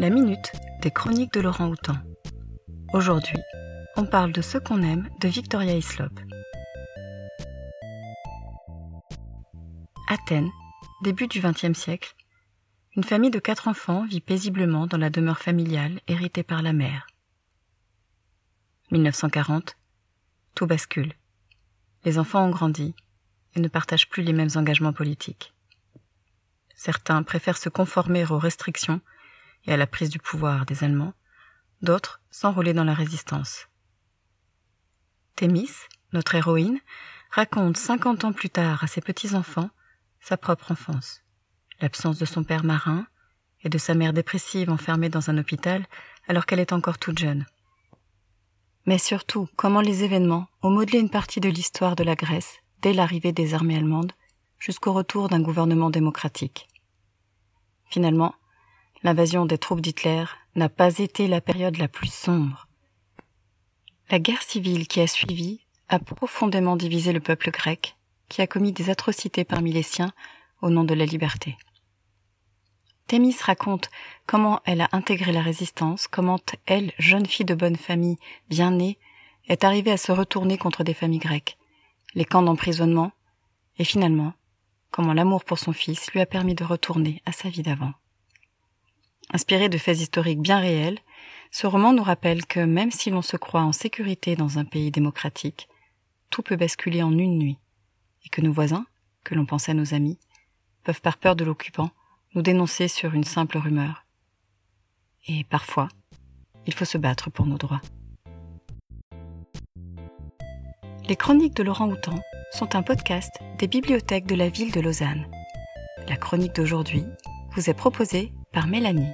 La minute des chroniques de Laurent Houtan. Aujourd'hui, on parle de ce qu'on aime de Victoria Hislop. Athènes, début du XXe siècle, une famille de quatre enfants vit paisiblement dans la demeure familiale héritée par la mère. 1940, tout bascule. Les enfants ont grandi et ne partagent plus les mêmes engagements politiques. Certains préfèrent se conformer aux restrictions et à la prise du pouvoir des Allemands, d'autres s'enrôler dans la résistance. Thémis, notre héroïne, raconte cinquante ans plus tard à ses petits-enfants sa propre enfance, l'absence de son père marin et de sa mère dépressive enfermée dans un hôpital alors qu'elle est encore toute jeune. Mais surtout, comment les événements ont modelé une partie de l'histoire de la Grèce dès l'arrivée des armées allemandes jusqu'au retour d'un gouvernement démocratique. Finalement, l'invasion des troupes d'Hitler n'a pas été la période la plus sombre. La guerre civile qui a suivi a profondément divisé le peuple grec, qui a commis des atrocités parmi les siens au nom de la liberté. Thémis raconte comment elle a intégré la résistance, comment elle, jeune fille de bonne famille, bien née, est arrivée à se retourner contre des familles grecques, les camps d'emprisonnement, et finalement, comment l'amour pour son fils lui a permis de retourner à sa vie d'avant. Inspiré de faits historiques bien réels, ce roman nous rappelle que même si l'on se croit en sécurité dans un pays démocratique, tout peut basculer en une nuit, et que nos voisins, que l'on pensait nos amis, peuvent par peur de l'occupant nous dénoncer sur une simple rumeur. Et parfois, il faut se battre pour nos droits. Les chroniques de Laurent Houtan sont un podcast des bibliothèques de la ville de Lausanne. La chronique d'aujourd'hui vous est proposée par Mélanie.